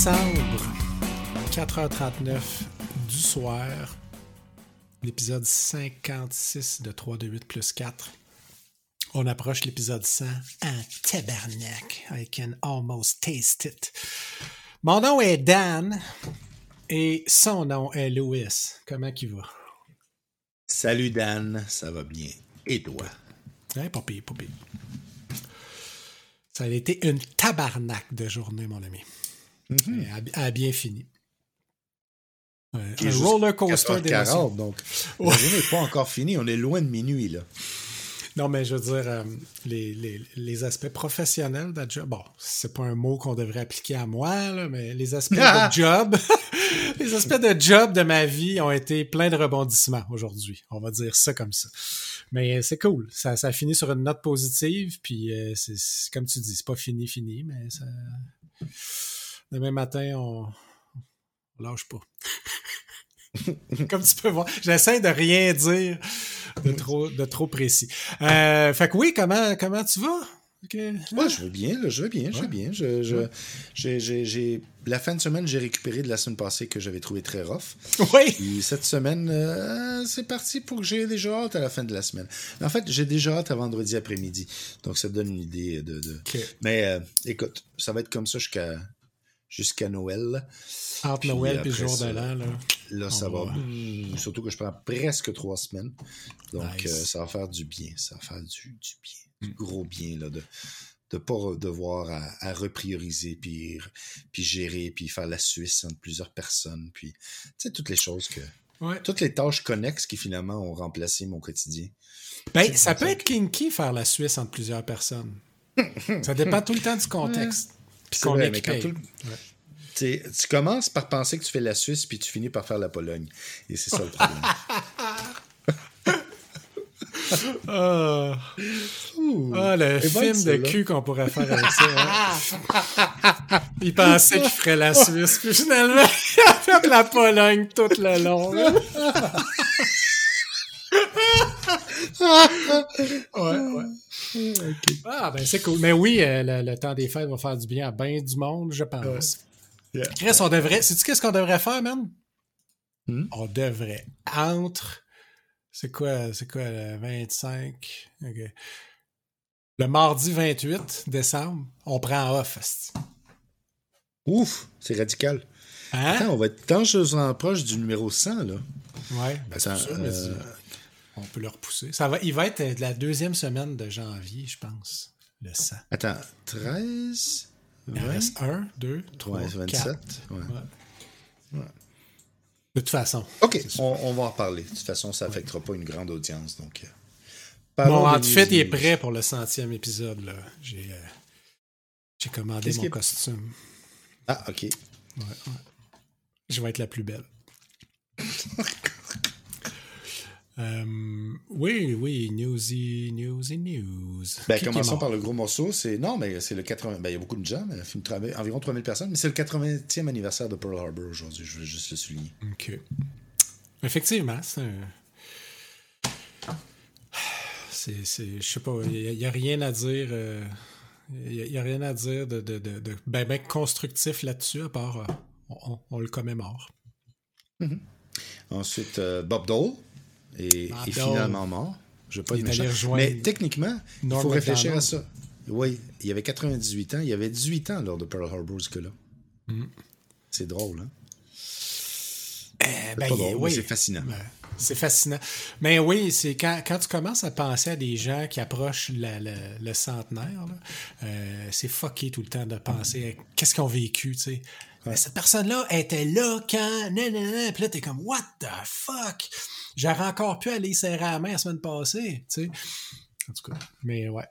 décembre, 4h39 du soir, l'épisode 56 de 3 de 8 plus 4. On approche l'épisode 100 en tabarnak. I can almost taste it. Mon nom est Dan et son nom est Louis. Comment il va? Salut Dan, ça va bien. Et toi? Hein, pas pire, pas pire. Ça a été une tabarnak de journée, mon ami. Elle a bien fini. Ouais, un roller coaster 4h40, d'émotions. donc Ouais. la journée n'est pas encore finie. On est loin de minuit, là. Non, mais je veux dire, euh, les, les- les aspects professionnels de la job, bon, c'est pas un mot qu'on devrait appliquer à moi, là, mais les aspects de job, les aspects de job de ma vie ont été pleins de rebondissements aujourd'hui. On va dire ça comme ça. Mais euh, c'est cool. Ça, ça finit sur une note positive, puis euh, c'est c'est comme tu dis, c'est pas fini, fini, mais ça... Demain matin, on, on lâche pas. Comme tu peux voir, j'essaie de rien dire de trop, de trop précis. Euh, fait que oui, comment, comment tu vas? Ok. Moi, je vais bien, là, je vais bien, je vais bien. Je, je- j'ai- La fin de semaine, j'ai récupéré de la semaine passée que j'avais trouvé très rough. Oui. Puis cette semaine, euh, c'est parti pour que j'ai déjà hâte à la fin de la semaine. En fait, j'ai déjà hâte à vendredi après-midi. Donc, ça te donne une idée de... Mais euh, écoute, ça va être comme ça jusqu'à jusqu'à Noël. Entre Puis Noël et le jour de l'an, là. Là, ça On va. va- Surtout que je prends presque trois semaines. Donc, Nice. euh, ça va faire du bien. Ça va faire du, du bien. Du Mm. gros bien, là, de de pas devoir à, à reprioriser, puis, puis gérer, puis faire la Suisse entre plusieurs personnes, puis, tu sais, toutes les choses que... Ouais. Toutes les tâches connexes qui, finalement, ont remplacé mon quotidien. Ben, ça peut être kinky faire la Suisse entre plusieurs personnes. ça dépend tout le temps du contexte. Puis qu'on est quand tout le- tu commences par penser que tu fais la Suisse, puis tu finis par faire la Pologne. Et c'est ça le problème. Ah, Ouh. Ah, le ben, film de celle-là. cul qu'on pourrait faire avec ça. hein. Il pensait qu'il ferait la Suisse, puis finalement, il a fait la Pologne tout le long. là. ouais, ouais. Ah, ben c'est cool. Mais oui, euh, le, le temps des fêtes va faire du bien à bien du monde, je pense. Yeah. Chris, on devrait. Sais-tu qu'est-ce qu'on devrait faire, man? Hmm? On devrait entre. C'est quoi, c'est quoi, le 25? Ok. Le mardi 28 décembre, on prend off. Ouf, c'est radical. Hein? Attends, on va être dangereusement proche du numéro 100, là. Ouais, ben, Attends, mais euh, c'est- on peut le repousser. Ça va, il va être de la deuxième semaine de janvier, je pense, le 100. Attends, 13, Il en 20, reste 1, 2, 3, ouais, 4. 27. ouais. Ouais. De toute façon. OK, on, on va en reparler. De toute façon, ça n'affectera pas une grande audience. Donc, euh, parlons des outfit il est prêt pour le centième épisode. là. J'ai euh, j'ai commandé mon est- costume. Ah, OK. Je vais être la plus belle. Euh, oui, oui, newsy, newsy, news. Ben, Qui commençons par le gros morceau. C'est Non, mais c'est le 80. Ben, il y a beaucoup de gens, mais il film travaille environ 3000 personnes. Mais c'est le 80e anniversaire de Pearl Harbor aujourd'hui. Je veux juste le souligner. OK. Effectivement, c'est. C'est, c'est, je sais pas, il n'y a, rien à dire. euh, Il n'y a, rien à dire de, de, de, de ben, ben constructif là-dessus, à part euh, on, le commémore. Ensuite, euh, Bob Dole Dole. finalement mort. Je veux pas Mais techniquement, il faut réfléchir à ça. Oui, il avait 98 ans. Il avait 18 ans lors de Pearl Harbor, ce là Mm. C'est drôle, hein? Eh, ben, oui. c'est fascinant. Ouais, C'est fascinant. Mais oui, c'est quand, quand tu commences à penser à des gens qui approchent la- la- le centenaire, euh, c'est fucké tout le temps de penser à qu'est-ce qu'ils ont vécu, tu sais. Mais cette personne-là était là quand... nan, nan, nan. Puis là, t'es comme, what the fuck? J'aurais encore pu aller serrer la main la semaine passée, tu sais. En tout cas, mais ouais.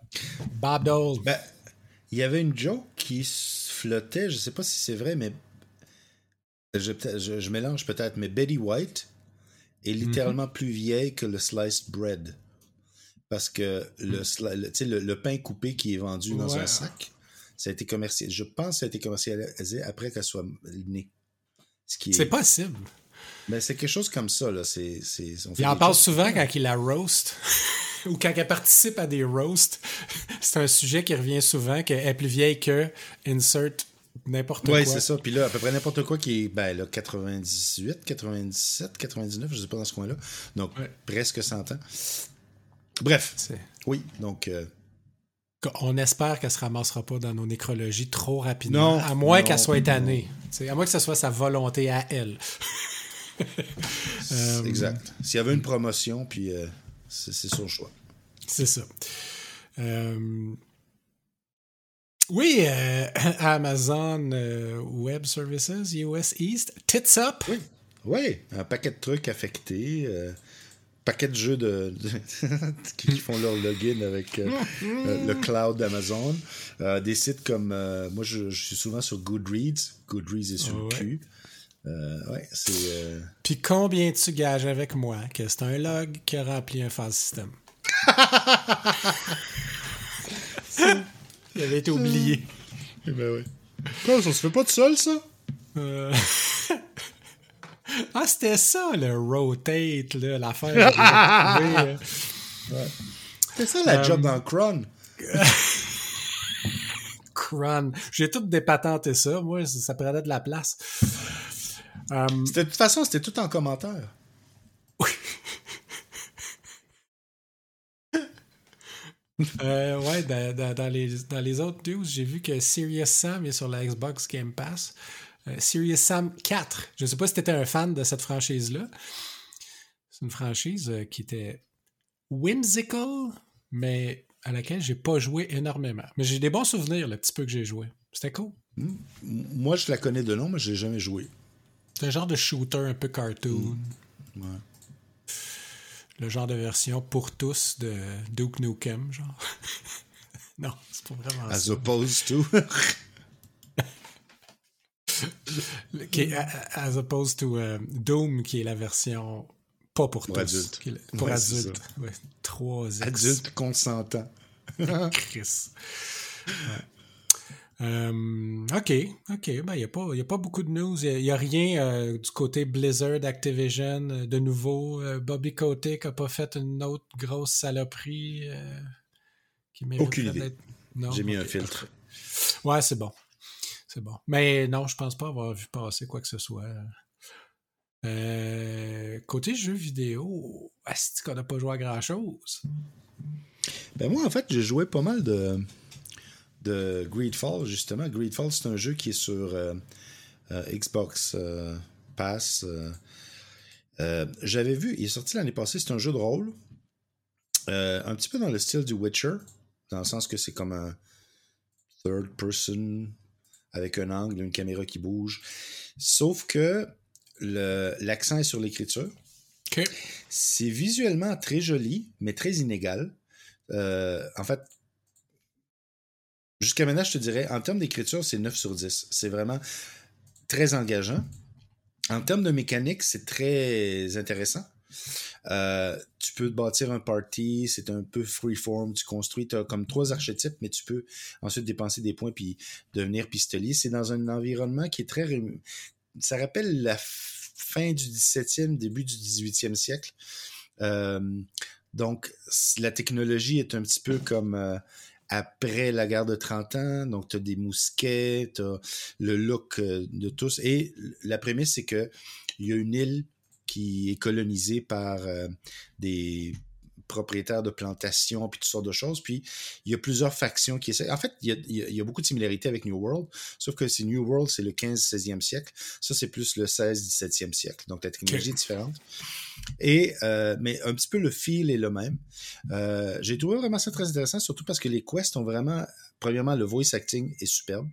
Bob Dole. Ben, il y avait une joke qui flottait, je sais pas si c'est vrai, mais je, je- je mélange peut-être, mais Betty White est littéralement plus vieille que le sliced bread. Parce que le, sli- le, pain coupé qui est vendu dans Ouais. un sac, ça a été commercialisé. Je pense que ça a été commercialisé après qu'elle soit née. Ce qui est, C'est possible. Ben, c'est quelque chose comme ça. Là. C'est, c'est, on fait Il en parle souvent quand il la roast ou quand elle participe à des roasts. C'est un sujet qui revient souvent, qu'elle est plus vieille que insert n'importe quoi. Oui, c'est ça. Puis là, à peu près n'importe quoi qui est ben, là, 98, 97, 99, je sais pas dans ce coin-là. Donc, presque 100 ans. Bref. Oui, donc. Euh, on espère qu'elle se ramassera pas dans nos nécrologies trop rapidement. Non, à moins qu'elle soit étannée. À moins que ce soit sa volonté à elle. Euh, exact. S'il y avait une promotion, puis euh, c'est son choix. C'est ça. Oui, Amazon Web Services, US East, Tits Up. Oui, oui. un paquet de trucs affectés paquet de jeux de, qui font leur login avec euh, euh, le cloud d'Amazon. Euh, des sites comme moi je, suis souvent sur Goodreads. Goodreads est sur le cul. ouais, c'est. Puis combien tu gages avec moi que c'est un log qui a rempli un file system? Il avait été oublié. Eh ben oui. Quoi, ça se fait pas de seul, ça? Ah, c'était ça, le rotate, l'affaire. ouais. C'était ça la job dans Cron. Cron. J'ai tout dépatenté ça. Moi, ça prenait de la place. Um, de toute façon, c'était tout en commentaire. Oui. euh, ouais, dans, dans, les, dans les autres news, j'ai vu que Serious Sam est sur la Xbox Game Pass. Euh, Serious Sam 4. Je ne sais pas si tu étais un fan de cette franchise-là. C'est une franchise euh, qui était whimsical, mais à laquelle j'ai pas joué énormément. Mais j'ai des bons souvenirs, le petit peu que j'ai joué. C'était cool. Moi, je la connais de nom, mais je l'ai jamais joué. C'est un genre de shooter un peu cartoon. Le genre de version pour tous de Duke Nukem, genre. non, c'est pas vraiment As ça. As opposed to. as opposed to euh, Doom, qui est la version pas pour, tous. Adultes. pour adultes. Ouais, 3 Adultes consentants. Chris. Euh, ok, ok. Il ben, n'y a, pas, a pas beaucoup de news. Il n'y a, rien euh, du côté Blizzard, Activision, de nouveau. Bobby Kotick n'a pas fait une autre grosse saloperie qui Aucune idée. J'ai mis un filtre. Ouais, c'est bon. Bon. Mais non, je pense pas avoir vu passer quoi que ce soit. Euh, côté jeux vidéo, est-ce qu'on n'a pas joué à grand-chose? Ben moi, en fait, j'ai joué pas mal de, de Greedfall, justement. Greedfall, c'est un jeu qui est sur euh, euh, Xbox Pass. J'avais vu, il est sorti l'année passée, c'est un jeu de rôle. un petit peu dans le style du Witcher, dans le sens que c'est comme un third person avec un angle, une caméra qui bouge. Sauf que l'accent est sur l'écriture. C'est visuellement très joli, mais très inégal. Euh, en fait, jusqu'à maintenant, je te dirais, en termes d'écriture, c'est 9 sur 10. C'est vraiment très engageant. En termes de mécanique, c'est très intéressant. Euh, tu peux te bâtir un party, c'est un peu freeform, tu construis, tu as comme trois archétypes, mais tu peux ensuite dépenser des points puis devenir pistolier. C'est dans un environnement qui est très... Ça rappelle la fin du 17e, début du 18e siècle. Euh, donc, la technologie est un petit peu comme... Euh, après la guerre de 30 ans. Donc, tu as des mousquets, tu as le look de tous. Et la prémisse, c'est qu'il y a une île qui est colonisé par euh, des propriétaires de plantations, puis toutes sortes de choses. Puis, il y a plusieurs factions qui essaient. En fait, il y a, beaucoup de similarités avec New World, sauf que c'est New World, c'est le 15-16e siècle. Ça, c'est plus le 16-17e siècle. Donc, la technologie est différente. Et, euh, mais un petit peu le feel est le même. Euh, j'ai trouvé vraiment ça très intéressant, surtout parce que les quests ont vraiment, premièrement, le voice acting est superbe.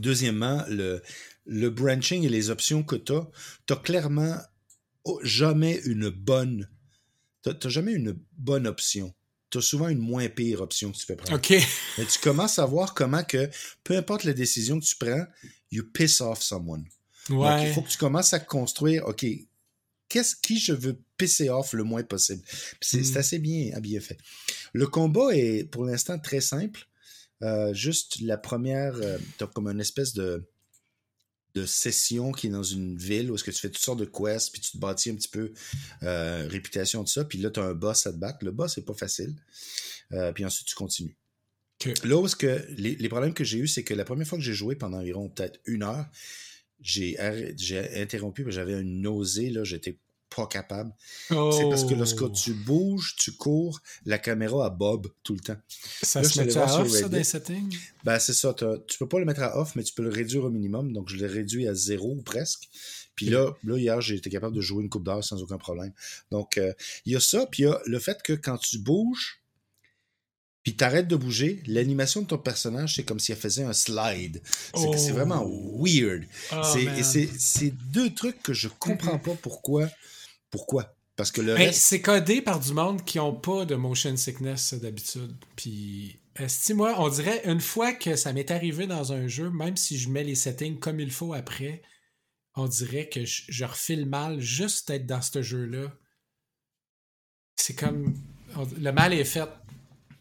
Deuxièmement, le, le branching et les options que tu as, tu clairement jamais une bonne. Tu jamais une bonne option. Tu as souvent une moins pire option que tu peux prendre. OK. Mais tu commences à voir comment que, peu importe la décision que tu prends, you piss off someone. Ouais. Donc, il faut que tu commences à construire, OK, qu'est-ce qui je veux pisser off le moins possible? C'est hmm. assez bien, bien fait. Le combat est pour l'instant très simple. Euh, juste la première, euh, tu as comme une espèce de de session qui est dans une ville où est-ce que tu fais toutes sortes de quests, puis tu te bâtis un petit peu euh, réputation de ça, puis là, tu as un boss à te battre. Le boss, c'est pas facile. Puis ensuite, tu continues. Là où que les, les, problèmes que j'ai eu, c'est que la première fois que j'ai joué pendant environ peut-être une heure, j'ai interrompu parce que j'avais une nausée, là, j'étais pas capable. C'est parce que lorsque oh. tu bouges, tu cours, la caméra a bob tout le temps. Ça se met à off, ça, dans les settings? Ben, c'est ça. Tu peux pas le mettre à off, mais tu peux le réduire au minimum. Donc, je l'ai réduit à zéro ou presque. Puis là, là, hier, j'ai été capable de jouer une coupe d'heure sans aucun problème. Donc, euh, il y a ça. Puis il y a le fait que quand tu bouges, puis t'arrêtes de bouger, l'animation de ton personnage, c'est comme si elle faisait un slide. C'est vraiment oh. weird. Oh, c'est deux trucs que je comprends pas pourquoi pourquoi? Parce que le ben, C'est codé par du monde qui n'ont pas de motion sickness d'habitude. Puis, moi, on dirait, une fois que ça m'est arrivé dans un jeu, même si je mets les settings comme il faut après, on dirait que je, je refile mal juste d'être dans ce jeu-là. C'est comme... Le mal est fait.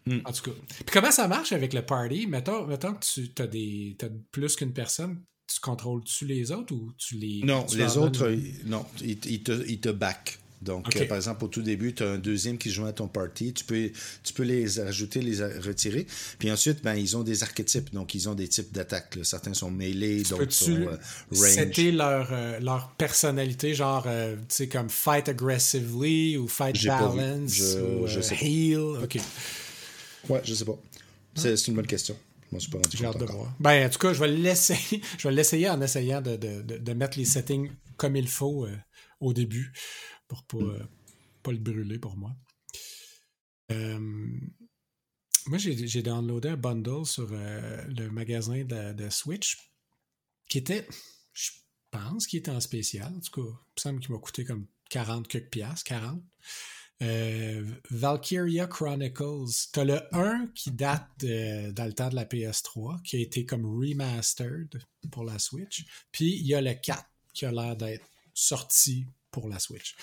Hmm. En tout cas. Puis comment ça marche avec le party? Mettons, mettons que tu as, des, as plus qu'une personne, tu contrôles-tu les autres ou tu les. Non, les autres, non, ils, te, ils te back. Donc, euh, par exemple, au tout début, tu as un deuxième qui joue à ton party. Tu peux, tu peux les ajouter, les retirer. Puis ensuite, ben, ils ont des archétypes. Donc, ils ont des types d'attaques. Certains sont mêlés, d'autres sont euh, range. C'était leur, euh, leur personnalité, genre, tu sais, comme fight aggressively ou fight balance je, ou je sais heal? OK. Ouais, je sais pas. C'est une bonne question. Moi, je suis pas rendu de voir. Ben, en tout cas, je vais l'essayer. je vais l'essayer en essayant de, de, de, mettre les settings comme il faut euh, au début pour pas, mm. euh, pas le brûler pour moi. Euh, moi, j'ai downloadé un bundle sur le magasin de, Switch qui était, je pense, qui était en spécial. En tout cas, il me semble qu'il m'a coûté comme 40 quelques piastres, 40. Euh, Valkyria Chronicles. T'as le 1 qui date dans le temps de la PS3, qui a été comme remastered pour la Switch. Puis il y a le 4 qui a l'air d'être sorti pour la Switch.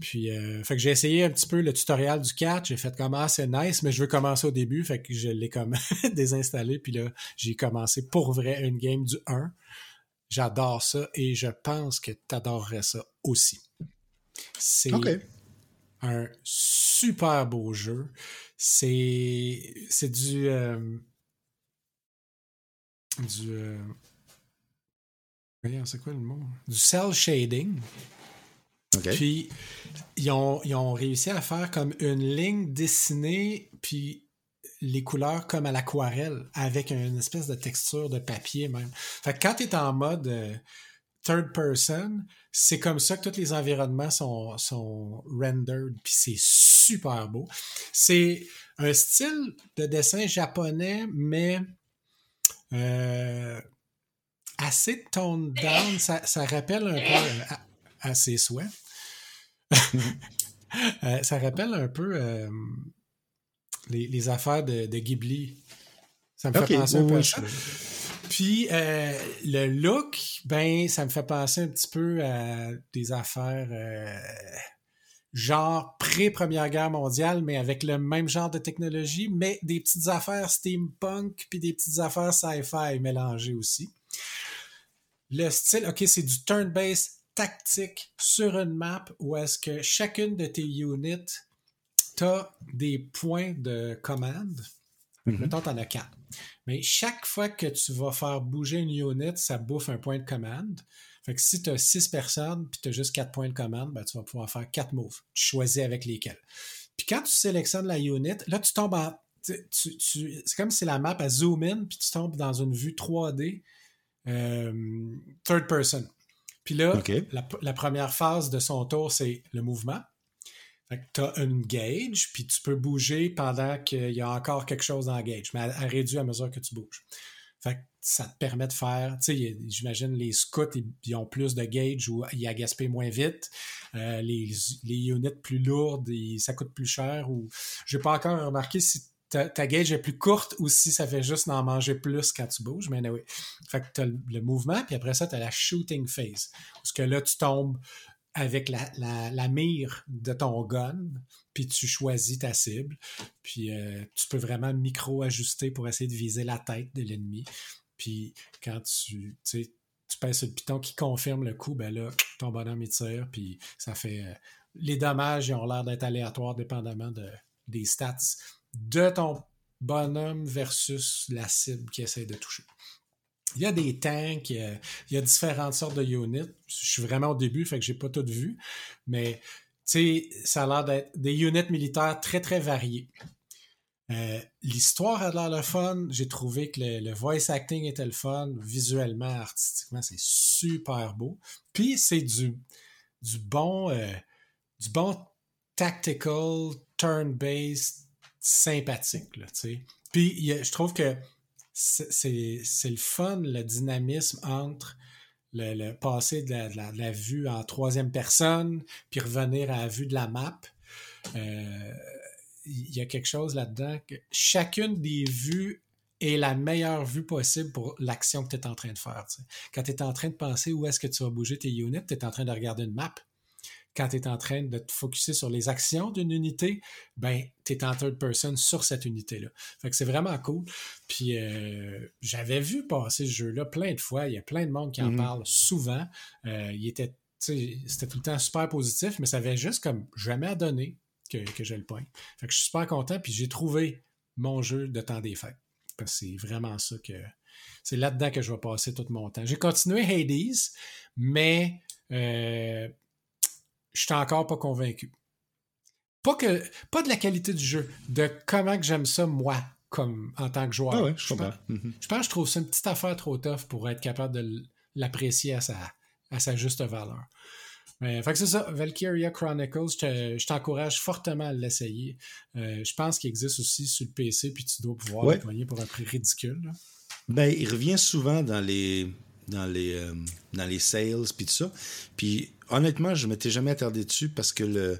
Puis, euh, fait que j'ai essayé un petit peu le tutoriel du 4. J'ai fait comme, ah, c'est nice, mais je veux commencer au début. Fait que je l'ai comme désinstallé. Puis là, j'ai commencé pour vrai une game du 1. J'adore ça et je pense que tu adorerais ça aussi. C'est un super beau jeu. C'est c'est du euh, du euh, c'est quoi le mot? Du cell shading. Puis ils ont, ils ont réussi à faire comme une ligne dessinée puis les couleurs comme à l'aquarelle avec une espèce de texture de papier même. Fait que quand tu es en mode euh, third person, c'est comme ça que tous les environnements sont, sont rendered, puis c'est super beau. C'est un style de dessin japonais, mais euh, assez toned down. Ça, rappelle un peu à, ses souhaits. Euh, ça rappelle un peu euh, les, affaires de, Ghibli. Ça me fait penser un peu à ça. Puis euh, le look, ben, ça me fait penser un petit peu à des affaires euh, genre pré-première guerre mondiale, mais avec le même genre de technologie, mais des petites affaires steampunk puis des petites affaires sci-fi mélangées aussi. Le style, ok, c'est du turn-based tactique sur une map où est-ce que chacune de tes units, t'as des points de commande. Mm -hmm. Mettons, t'en as quatre. Mais chaque fois que tu vas faire bouger une unit, ça bouffe un point de commande. Fait que si tu as six personnes puis tu as juste quatre points de commande, ben, tu vas pouvoir faire quatre moves. Tu choisis avec lesquels. Puis quand tu sélectionnes la unit, là, tu tombes en. c'est comme si la map a zoom in puis tu tombes dans une vue 3D euh, third person. Puis là, la, première phase de son tour, c'est le mouvement. Tu as une gauge, puis tu peux bouger pendant qu'il y a encore quelque chose dans la gauge, mais elle, réduit à mesure que tu bouges. Fait ça te permet de faire, tu sais, j'imagine les scouts, ils, ont plus de gauge ou ils agaspent moins vite. Euh, les, units plus lourdes, ça coûte plus cher. Ou j'ai pas encore remarqué si ta, gauge est plus courte ou si ça fait juste d'en manger plus quand tu bouges. Mais oui. Fait que tu as le, mouvement, puis après ça, tu as la shooting phase. Parce que là, tu tombes avec la, mire de ton gun, puis tu choisis ta cible, puis euh, tu peux vraiment micro-ajuster pour essayer de viser la tête de l'ennemi. Puis quand tu, tu sur le piton qui confirme le coup, ben là, ton bonhomme il tire, puis ça fait... Euh, les dommages ont l'air d'être aléatoires dépendamment de, des stats de ton bonhomme versus la cible qui essaie de toucher. Il y a des tanks, il y a, différentes sortes de units. Je suis vraiment au début, fait que j'ai pas tout vu, mais ça a l'air d'être des units militaires très très variés. Euh, l'histoire a l'air le fun. J'ai trouvé que le, voice acting était le fun. Visuellement, artistiquement, c'est super beau. Puis c'est du, du bon euh, du bon tactical, turn-based, sympathique. Puis je trouve que c'est le fun, le dynamisme entre le, passer de la, vue en troisième personne, puis revenir à la vue de la map. Euh, il y a quelque chose là-dedans que chacune des vues est la meilleure vue possible pour l'action que tu es en train de faire. Quand tu es en train de penser où est-ce que tu vas bouger tes units, tu es en train de regarder une map. Quand tu es en train de te focuser sur les actions d'une unité, ben, tu es en third person sur cette unité-là. Fait que c'est vraiment cool. Puis euh, j'avais vu passer ce jeu-là plein de fois. Il y a plein de monde qui en mm-hmm. parle souvent. Euh, il était c'était tout le temps super positif, mais ça avait juste comme jamais à donner que, que j'ai le point. Fait que je suis super content, puis j'ai trouvé mon jeu de temps des fêtes. Parce que c'est vraiment ça que. C'est là-dedans que je vais passer tout mon temps. J'ai continué Hades, mais euh, je suis encore pas convaincu. Pas, que, pas de la qualité du jeu, de comment que j'aime ça, moi, comme en tant que joueur. Ah je, pense, mhm. je pense que je trouve ça une petite affaire trop tough pour être capable de l'apprécier à sa, à sa juste valeur. Mais, fait que c'est ça, Valkyria Chronicles, je t'encourage fortement à l'essayer. Euh, je pense qu'il existe aussi sur le PC, puis tu dois pouvoir le pour un prix ridicule. Ben, il revient souvent dans les dans les euh, dans les sales puis tout ça. Puis honnêtement, je m'étais jamais attardé dessus parce que le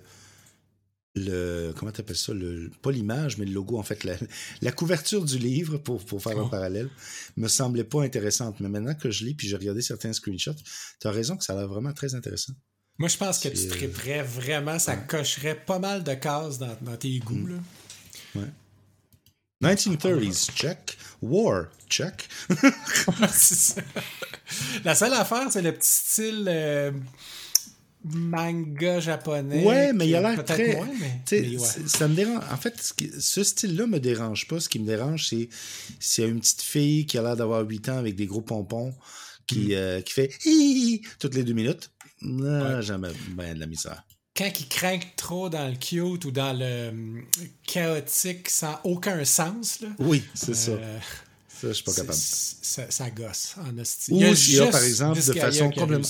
le comment t'appelles ça? Le pas l'image mais le logo en fait la, couverture du livre pour, pour faire un oh. parallèle me semblait pas intéressante mais maintenant que je lis puis j'ai regardé certains screenshots tu as raison que ça a l'air vraiment très intéressant moi, je pense que tu triperais vraiment, ça cocherait pas mal de cases dans, tes goûts. Mm. Là. Ouais. 1930s, check. War, check. La seule affaire, c'est le petit style euh, manga japonais. Ouais, mais il a l'air très. Moins, mais, Ça me dérange. En fait, ce style-là me dérange pas. Ce qui me dérange, c'est s'il y a une petite fille qui a l'air d'avoir 8 ans avec des gros pompons qui, mm. euh, qui fait toutes les deux minutes. Non, jamais ben de la misère. Quand il craint trop dans le cute ou dans le chaotique sans aucun sens, là, Oui, c'est ça. Euh, ça, je suis pas capable. Ça, gosse, en hostie. Ou s'il y a, par exemple, de façon complètement...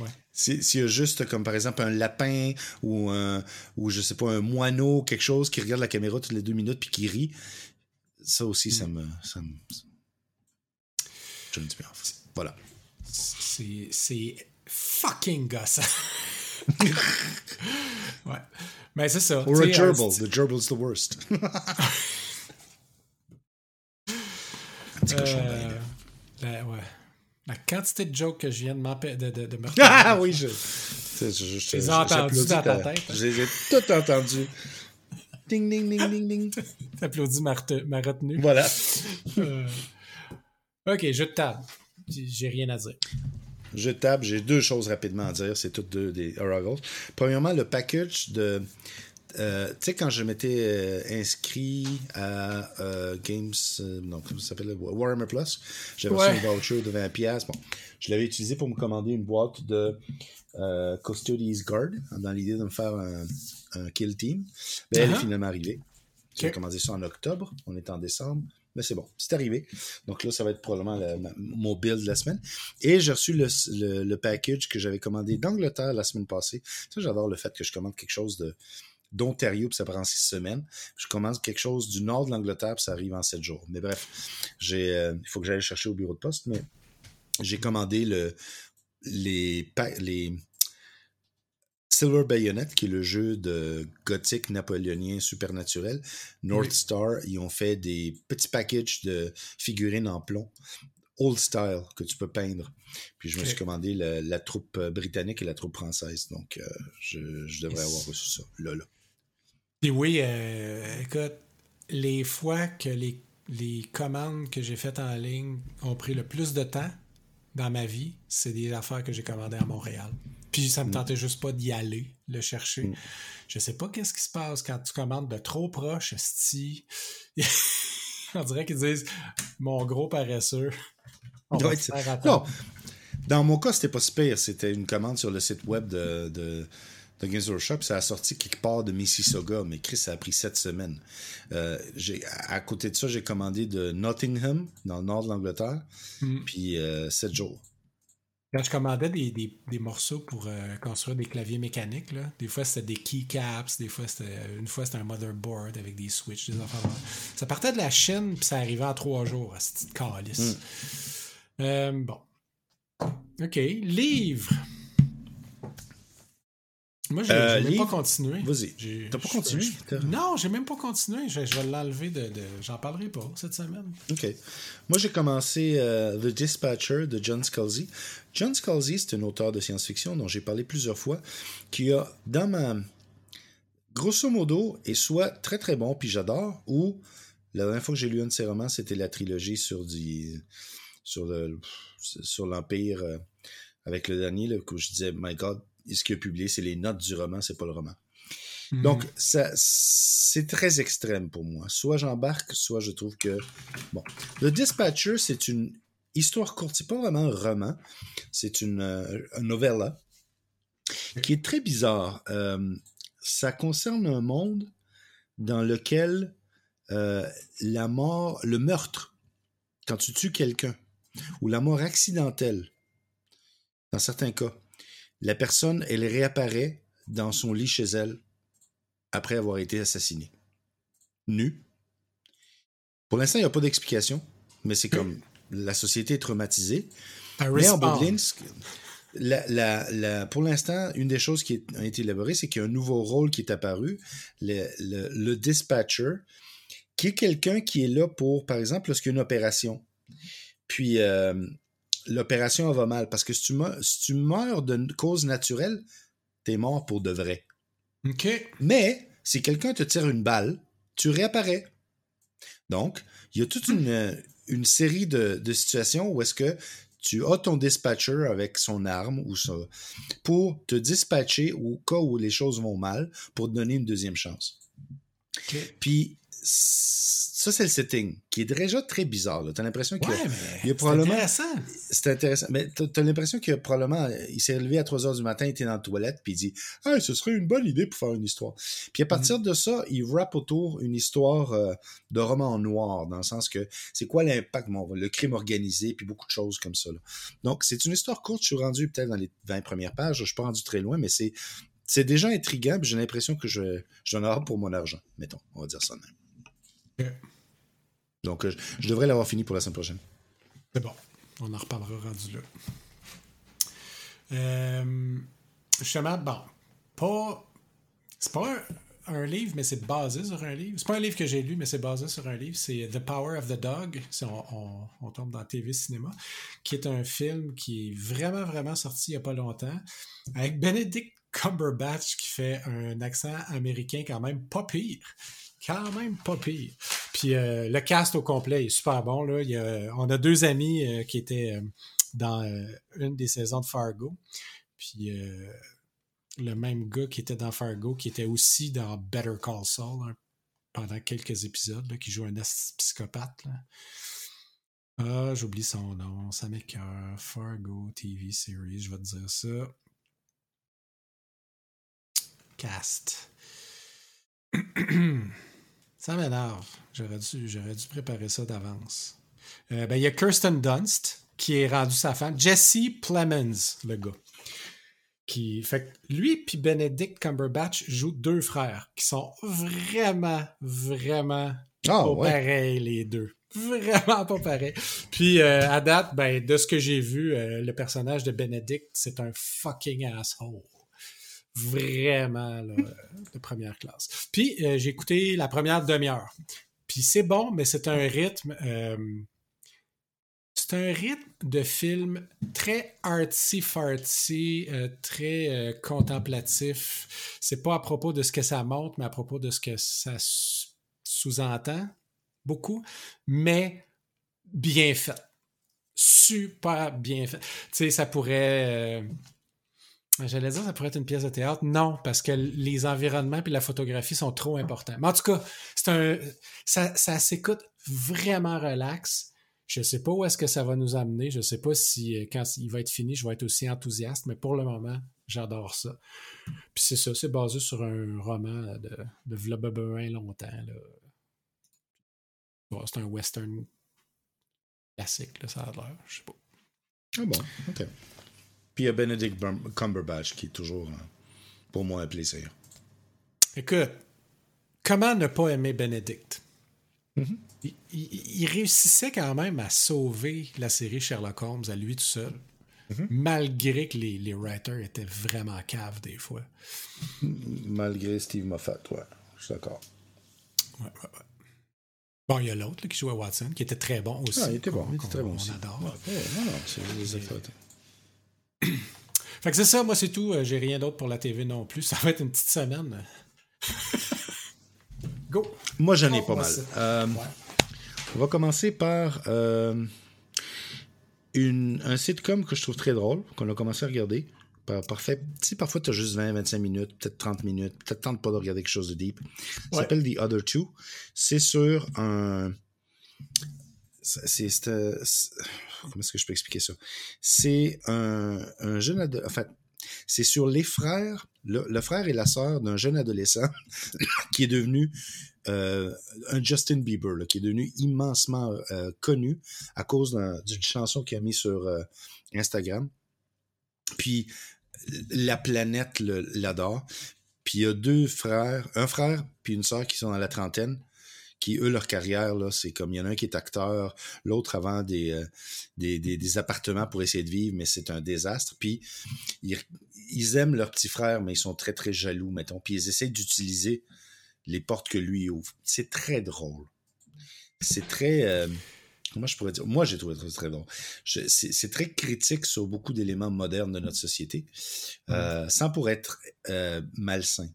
Ouais. S'il y a juste, comme par exemple, un lapin ou, un, ou je sais pas, un moineau, quelque chose qui regarde la caméra toutes les deux minutes puis qui rit, ça aussi, ça, mm. me, ça me. Je ne dis pas. Voilà. C'est fucking gossant. ouais. Mais c'est ça. Or a gerbil. The gerbil's the worst. Un petit cochon euh, la, ouais. La quantité de jokes que je viens de, de, de, de me Ah oui, je. je, je, je les entendu dans ta tête. Hein? J'ai tout entendu. Ding, ding, ding, ding, ding. T'applaudis ma, ma retenue. Voilà. euh, ok, je te tape. J'ai rien à dire. Je tape, j'ai deux choses rapidement à dire, c'est toutes deux des Oracles. Premièrement, le package de. Euh, tu sais, quand je m'étais euh, inscrit à euh, Games. non, comment ça s'appelle Warhammer Plus, j'avais reçu un voucher de 20$. Bon, je l'avais utilisé pour me commander une boîte de Custody's Guard, dans l'idée de me faire un, kill team. Mais elle est uh-huh. finalement arrivée. J'ai commandé ça en octobre, on est en décembre. Mais c'est bon, c'est arrivé. Donc là, ça va être probablement mon build de la semaine. Et j'ai reçu le, package que j'avais commandé d'Angleterre la semaine passée. Ça, j'adore le fait que je commande quelque chose de d'Ontario, puis ça prend six semaines. Je commande quelque chose du nord de l'Angleterre, puis ça arrive en sept jours. Mais bref, euh, il faut que j'aille chercher au bureau de poste, mais j'ai commandé le, les, les, Silver Bayonet, qui est le jeu de gothique napoléonien supernaturel, North Star, ils ont fait des petits packages de figurines en plomb, old style, que tu peux peindre. Puis je me suis commandé la, troupe britannique et la troupe française. Donc, euh, je, devrais avoir reçu ça, là, là. Puis oui, euh, écoute, les fois que les, les commandes que j'ai faites en ligne ont pris le plus de temps dans ma vie, c'est des affaires que j'ai commandées à Montréal. Puis ça me mm. tentait juste pas d'y aller, le chercher. Mm. Je sais pas qu'est-ce qui se passe quand tu commandes de trop proche, sti. On dirait qu'ils disent mon gros paresseux. On va faire non, dans mon cas, c'était pas si pire. C'était une commande sur le site web de, de, de Games Workshop. Ça a sorti quelque part de Mississauga, mais Chris, ça a pris sept semaines. Euh, j'ai- à côté de ça, j'ai commandé de Nottingham, dans le nord de l'Angleterre, Mm. puis euh, sept jours. Quand je commandais des, des- des morceaux pour euh, construire des claviers mécaniques, là, des fois c'était des keycaps, des fois c'était une fois c'était un motherboard avec des switches, des même. Ça partait de la Chine puis ça arrivait en trois jours, à cette petite calice. Euh, bon. OK. Livre. Moi, j'ai Euh, même livre? pas continué. Vas-y. T'as pas je- continué? je- Non, j'ai même pas continué. Je, je vais l'enlever de, de- J'en parlerai pas cette semaine. OK. Moi, j'ai commencé euh, The Dispatcher de John Scalzi. John Scalzi, c'est un auteur de science-fiction dont j'ai parlé plusieurs fois, qui a, dans ma... Grosso modo, est soit très très bon, puis j'adore, ou la dernière fois que j'ai lu un de ses romans, c'était la trilogie sur du... sur le sur l'Empire euh, avec le dernier, là, où je disais, My God, ce qu'il a publié, c'est les notes du roman, c'est pas le roman. Donc, ça, c'est très extrême pour moi. Soit j'embarque, soit je trouve que. Bon. Le Dispatcher, c'est une histoire courte. C'est pas vraiment un roman. C'est une, euh, une novella qui est très bizarre. Euh, ça concerne un monde dans lequel euh, la mort, le meurtre, quand tu tues quelqu'un, ou la mort accidentelle, dans certains cas, la personne, elle réapparaît dans son lit chez elle après avoir été assassinée. Nue. Pour l'instant, il n'y a pas d'explication, mais c'est comme la société est traumatisée. Un Mais en bout de respawn. ligne, ce que- la- la- la- pour l'instant, une des choses qui a été élaborée, c'est qu'il y a un nouveau rôle qui est apparu, le, le- le dispatcher, qui est quelqu'un qui est là pour, par exemple, lorsqu'il y a une opération. Puis euh, l'opération va mal, parce que si tu, meurs, si tu meurs de cause naturelle, t'es mort pour de vrai. OK. Mais si quelqu'un te tire une balle, tu réapparais. Donc, il y a toute une, euh, une série de, de situations où est-ce que tu as ton dispatcher avec son arme ou ça pour te dispatcher au cas où les choses vont mal pour te donner une deuxième chance. Puis ça, c'est le setting qui est déjà très bizarre. Tu as l'impression que Ouais, y a c'est probablement- intéressant. c'est intéressant. Mais t'as as, l'impression que probablement, il s'est levé à 3 heures du matin, il était dans la toilette, puis il dit Ah, ce serait une bonne idée pour faire une histoire. Puis à partir de ça, il rappe autour une histoire euh, de roman noir, dans le sens que c'est quoi l'impact, bon, le crime organisé, puis beaucoup de choses comme ça. là. Donc, c'est une histoire courte. Je suis rendu peut-être dans les 20 premières pages. Je suis pas rendu très loin, mais c'est. C'est déjà intriguant, puis j'ai l'impression que je, j'en ai hâte pour mon argent, mettons. On va dire ça de même. Donc, euh, je, devrais l'avoir fini pour la semaine prochaine. C'est bon. On en reparlera rendu là. Euh, justement, bon, pas. C'est pas un, livre, mais c'est basé sur un livre. C'est pas un livre que j'ai lu, mais c'est basé sur un livre. C'est The Power of the Dog. Si on, on- on tombe dans TV cinéma, qui est un film qui est vraiment, vraiment sorti il n'y a pas longtemps, avec Benedict Cumberbatch qui fait un accent américain quand même pas pire. Quand même pas pire. Puis euh, le cast au complet est super bon. On a deux amis euh, qui étaient euh, dans une des saisons de Fargo. Puis le même gars qui était dans Fargo, qui était aussi dans Better Call Saul hein, pendant quelques épisodes, qui joue un psychopathe. Ah, j'oublie son nom. Ça m'écoeure. Fargo TV series, je vais te dire ça. Cast. ça m'énerve. J'aurais dû, j'aurais dû préparer ça d'avance. Euh, ben, il y a Kirsten Dunst qui est rendu sa femme. Jesse Plemons, le gars. Qui, fait lui puis Benedict Cumberbatch jouent deux frères qui sont vraiment, vraiment Ah, pas ouais. pareils, les deux. Vraiment pas pareil. Puis euh, à date, ben, de ce que j'ai vu, euh, le personnage de Benedict, c'est un fucking asshole. Vraiment, de première classe. Puis euh, j'ai écouté la première demi-heure. Puis c'est bon, mais c'est un rythme. euh, c'est un rythme de film très artsy-fartsy, euh, très contemplatif. C'est pas à propos de ce que ça montre, mais à propos de ce que ça sous-entend beaucoup, mais bien fait. Super bien fait. Tu sais, ça pourrait. J'allais dire ça pourrait être une pièce de théâtre. Non, parce que les environnements et la photographie sont trop importants. Mais en tout cas, c'est un, ça, ça s'écoute vraiment relax. Je sais pas où est-ce que ça va nous amener. Je sais pas si euh, quand il va être fini, je vais être aussi enthousiaste, mais pour le moment, j'adore ça. Puis c'est ça, c'est basé sur un roman de, de longtemps. c'est un western classique, là, ça a l'air. Je sais pas. Ah bon, ok. Puis il y a Benedict Cumberbatch qui est toujours, euh, pour moi, un plaisir. Écoute, comment ne pas aimer Benedict? Mm-hmm. il, réussissait quand même à sauver la série Sherlock Holmes à lui tout seul, mm-hmm. malgré que les, les, writers étaient vraiment caves des fois. Malgré Steve Moffat, ouais, je suis d'accord. Ouais, ouais, ouais. Bon, il y a l'autre qui jouait Watson, qui était très bon aussi. Ah, il était bon, il était très bon on aussi. adore. Ouais, non, non, c'est des Fait que c'est ça, moi c'est tout. Euh, j'ai rien d'autre pour la TV non plus. Ça va être une petite semaine. Go! Moi j'en ai pas mal. Euh, on va commencer par euh, une, un sitcom que je trouve très drôle, qu'on a commencé à regarder. Parfait. Si parfois tu as juste 20, 25 minutes, peut-être 30 minutes, peut-être tente pas de regarder quelque chose de deep. Ça s'appelle The Other Two. C'est sur un. C'est comment est-ce que je peux expliquer ça? C'est un, jeune adolescent. En fait, c'est sur les frères, le, frère et la sœur d'un jeune adolescent qui est devenu euh, un Justin Bieber, qui est devenu immensement euh, connu à cause d'une chanson qu'il a mis sur euh, Instagram. Puis la planète l'adore. Puis il y a deux frères, un frère puis une sœur qui sont dans la trentaine qui, eux, leur carrière, là, c'est comme il y en a un qui est acteur, l'autre avant des, euh, des, des, appartements pour essayer de vivre, mais c'est un désastre. Puis ils, aiment leur petit frère, mais ils sont très, très jaloux, mettons. Puis ils essayent d'utiliser les portes que lui ouvre. C'est très drôle. C'est très. Euh, comment je pourrais dire? Moi, j'ai trouvé ça très drôle. C'est très critique sur beaucoup d'éléments modernes de notre société, euh, sans pour être malsain.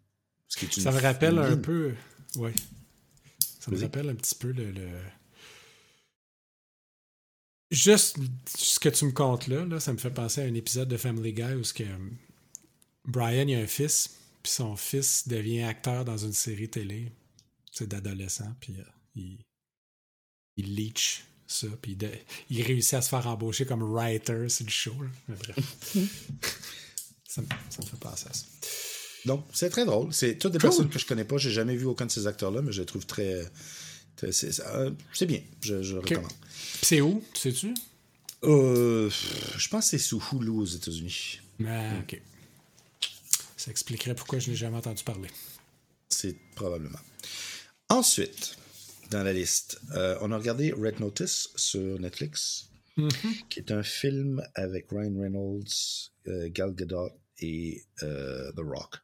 ça me rappelle un peu. Oui. Ça me rappelle un petit peu le, Juste ce que tu me comptes là, là, ça me fait penser à un épisode de Family Guy où ce que Brian a un fils, puis son fils devient acteur dans une série télé, c'est d'adolescent, puis euh, il, il leech ça, puis il réussit à se faire embaucher comme writer c'est le show. Mais bref, ça, me, fait penser à ça. Donc, c'est très drôle. C'est toutes des personnes que je connais pas. J'ai jamais vu aucun de ces acteurs-là, mais je les trouve très. c'est bien. Je, le recommande. C'est où, sais-tu? Euh, je pense que c'est sous Hulu aux États-Unis. Ah, ok. Ça expliquerait pourquoi je n'ai jamais entendu parler. C'est probablement. Ensuite, dans la liste, euh, on a regardé Red Notice sur Netflix, mm-hmm. qui est un film avec Ryan Reynolds, euh, Gal Gadot et The Rock.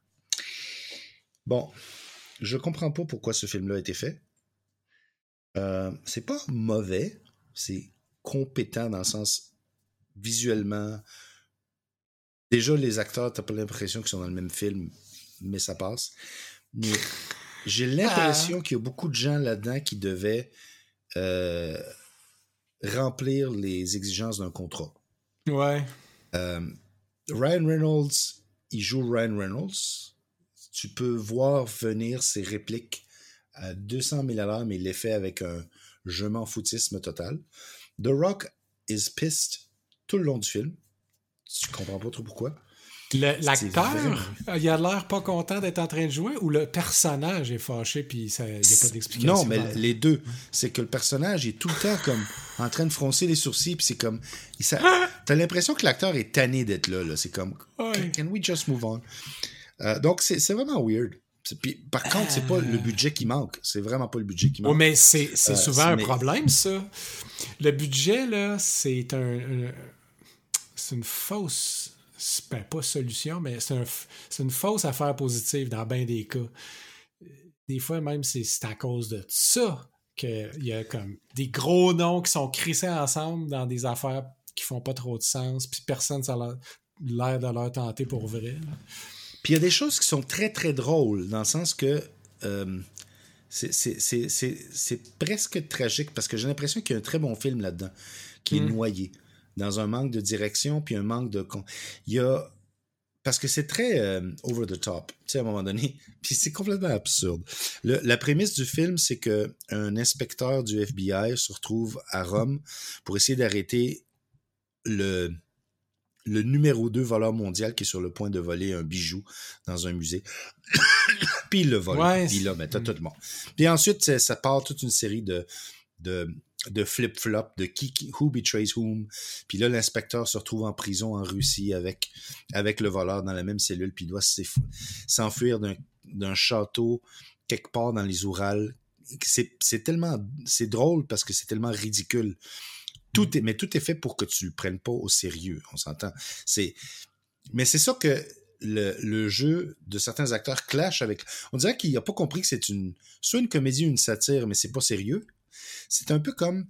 Bon, je comprends pas pourquoi ce film-là a été fait. Euh, c'est pas mauvais, c'est compétent dans le sens visuellement. Déjà, les acteurs, t'as pas l'impression qu'ils sont dans le même film, mais ça passe. Mais j'ai l'impression ah. qu'il y a beaucoup de gens là-dedans qui devaient euh, remplir les exigences d'un contrat. Ouais. Euh, Ryan Reynolds, il joue Ryan Reynolds tu peux voir venir ces répliques à 200 000 à l'heure, mais il les fait avec un je m'en foutisme total. The Rock is pissed tout le long du film. Tu comprends pas trop pourquoi. L'acteur, il a l'air pas content d'être en train de jouer ou le personnage est fâché puis il n'y a pas d'explication? Non, mais les deux. C'est que le personnage est tout le temps comme en train de froncer les sourcils puis c'est comme. T'as l'impression que l'acteur est tanné d'être là. là. C'est comme. Can we just move on? Euh, donc, c'est vraiment weird. par contre, c'est pas le euh. budget qui manque. C'est vraiment pas le budget qui manque. Oui, mais c'est euh, souvent un problème, ça. Le budget, là, c'est un, c'est une fausse. Ben, pas solution, mais c'est un, une fausse affaire positive dans bien des cas. Des fois, même, c'est à cause de ça qu'il y a comme des gros noms qui sont crissés ensemble dans des affaires qui font pas trop de sens, puis personne ça l'air de leur tenter pour vrai. Puis il y a des choses qui sont très, très drôles, dans le sens que euh, c'est presque tragique, parce que j'ai l'impression qu'il y a un très bon film là-dedans, qui est mm. noyé, dans un manque de direction, puis un manque de... Il y a parce que c'est très euh, over the top, tu sais, à un moment donné. Puis c'est complètement absurde. Le- la prémisse du film, c'est que un inspecteur du FBI se retrouve à Rome pour essayer d'arrêter le, le numéro 2 voleur mondial qui est sur le point de voler un bijou dans un musée. Puis il le vole. Ouais, Puis là, ben, t'as tout le monde. Puis ensuite, ça, ça part toute une série de, de, de flip-flop, de qui, qui- who betrays whom. Puis là, l'inspecteur se retrouve en prison en Russie avec, avec le voleur dans la même cellule, puis il doit s'enfuir d'un, château quelque part dans les Ourals. C'est, c'est tellement, c'est drôle parce que c'est tellement ridicule. Tout est, mais tout est fait pour que tu le prennes pas au sérieux, on s'entend. C'est, mais c'est ça que le, le jeu de certains acteurs clash avec. On dirait qu'il n'a pas compris que c'est une, soit une comédie ou une satire, mais c'est pas sérieux. C'est un peu comme,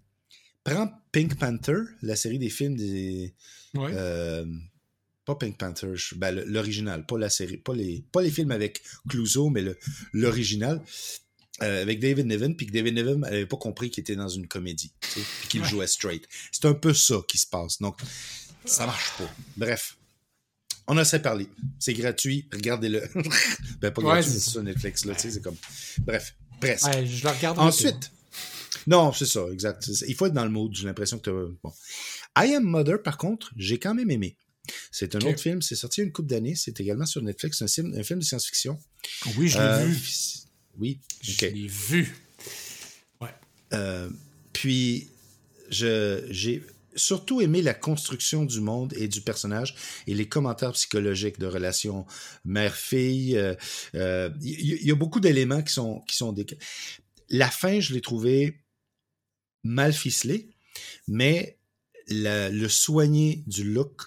prends Pink Panther, la série des films des, Ouais. euh, pas Pink Panther, ben, l'original, pas la série, pas les, pas les films avec Clouseau, mais l'original. Euh, avec David Niven, puis que David Niven n'avait pas compris qu'il était dans une comédie, tu sais, puis qu'il Ouais. jouait straight. C'est un peu ça qui se passe. Donc, ça marche pas. Bref. On a assez parlé. C'est gratuit. Regardez-le. ben, pas Ouais, gratuit, c'est sur Netflix, là. Tu sais, c'est comme. Bref. Presque. Je le regarde Ensuite. Non, c'est ça, exact. Il faut être dans le mood. J'ai l'impression que tu Bon. I Am Mother, par contre, j'ai quand même aimé. C'est un autre film. C'est sorti une couple d'années. C'est également sur Netflix. Un, film- un film de science-fiction. Oui, je l'ai Euh, vu. Oui. Je OK. l'ai vu. Ouais. Euh, puis, je, j'ai surtout aimé la construction du monde et du personnage et les commentaires psychologiques de relations mère-fille. euh, euh, Il y, il y a beaucoup d'éléments qui sont, qui sont des... La fin, je l'ai trouvé mal ficelée, mais la- le soigné du look,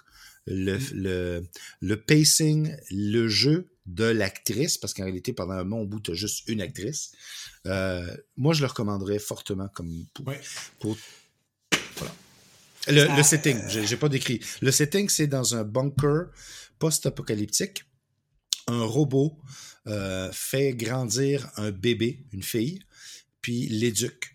le, le, le pacing, le jeu de l'actrice, parce qu'en réalité, pendant un moment, au bout, tu as juste une actrice. Euh, moi, je le recommanderais fortement comme pour, Ouais. pour- voilà. Le, Ça- le setting, j'ai j'ai pas décrit. Le setting, c'est dans un bunker post-apocalyptique. Un robot euh, fait grandir un bébé, une fille, puis l'éduque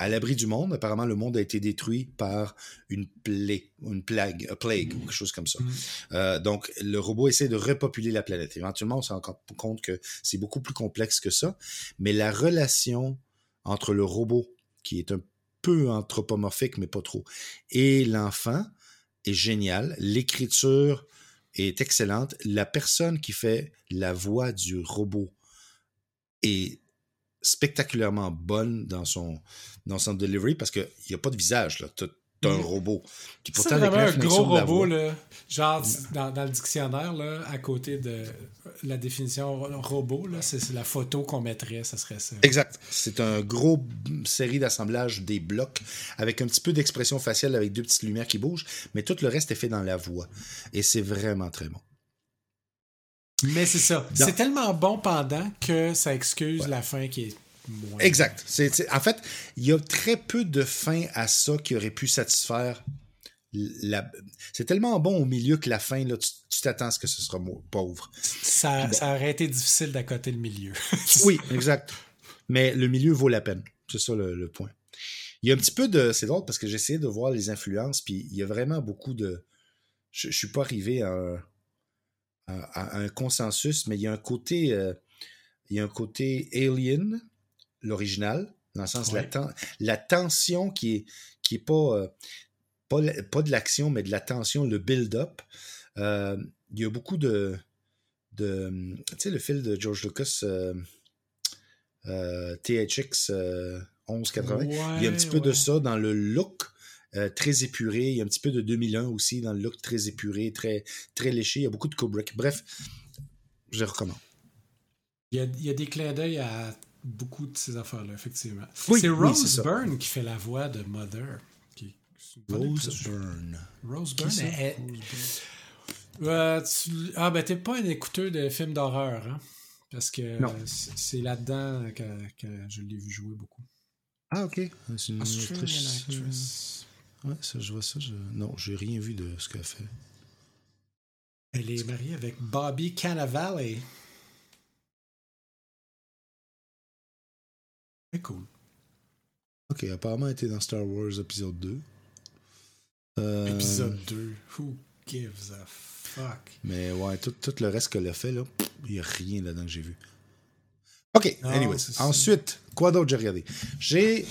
à l'abri du monde. Apparemment, le monde a été détruit par une plaie, une plague, a plague, ou quelque chose comme ça. Mhm. Euh, donc, le robot essaie de repopuler la planète. Éventuellement, on se rend compte que c'est beaucoup plus complexe que ça. Mais la relation entre le robot, qui est un peu anthropomorphique, mais pas trop, et l'enfant est géniale. L'écriture est excellente. La personne qui fait la voix du robot est spectaculairement bonne dans son, dans son delivery parce qu'il n'y a pas de visage. Là. T'as, un Mm. robot. Puis C'est pourtant, avec un gros robot, là, genre dans, dans le dictionnaire, là, à côté de la définition ro- robot, là, c'est, la photo qu'on mettrait, ça serait ça. Exact. C'est un gros série d'assemblage des blocs avec un petit peu d'expression faciale avec deux petites lumières qui bougent, mais tout le reste est fait dans la voix. Et c'est vraiment très bon. Mais c'est ça. C'est tellement bon pendant que ça excuse la fin qui est moins. Exact. En fait, il y a très peu de fin à ça qui aurait pu satisfaire. La... C'est tellement bon au milieu que la fin, là, tu, t'attends à ce que ce sera pauvre. Ça, Bon. ça aurait été difficile d'accoter le milieu. Oui, exact. Mais le milieu vaut la peine. C'est ça le, le point. Il y a un petit peu de. C'est drôle parce que j'ai essayé de voir les influences, puis il y a vraiment beaucoup de. Je, je suis pas arrivé à un, à- à un consensus, mais il y a un côté. euh, il y a un côté Alien, l'original, dans le sens la, ten- la tension qui est, qui est pas. euh, pas, pas de l'action, mais de la tension, le build-up. Euh, il y a beaucoup de. de tu sais, le film de George Lucas. THX euh, 1180. il y a un petit peu de ça dans le look euh, très épuré. Il y a un petit peu de 2001 aussi dans le look très épuré, très, très léché. Il y a beaucoup de Kubrick. Bref, je recommande. Il y, a, il y a des clins d'œil à beaucoup de ces affaires-là, effectivement. Oui, c'est Rose. Byrne qui fait la voix de Mother. Qui, une Rose. Byrne. Rose Byrne. Rose Byrne. Euh, tu- Ah, ben, t'es pas un écouteur de films d'horreur, hein? Parce que c'est là-dedans que, que je l'ai vu jouer beaucoup. Ah, ok. C'est une Australian actrice. Ouais, ça, je vois ça. Je... Non, j'ai rien vu de ce qu'elle fait. Elle est mariée avec Bobby Cannavale. C'est cool. Ok, apparemment, elle était dans Star Wars épisode 2. Euh, Épisode 2. Who gives a fuck? Mais ouais, tout, tout le reste qu'elle a fait, là, il n'y a rien là-dedans que j'ai vu. OK, Non, anyways. Ensuite, quoi d'autre j'ai regardé? J'ai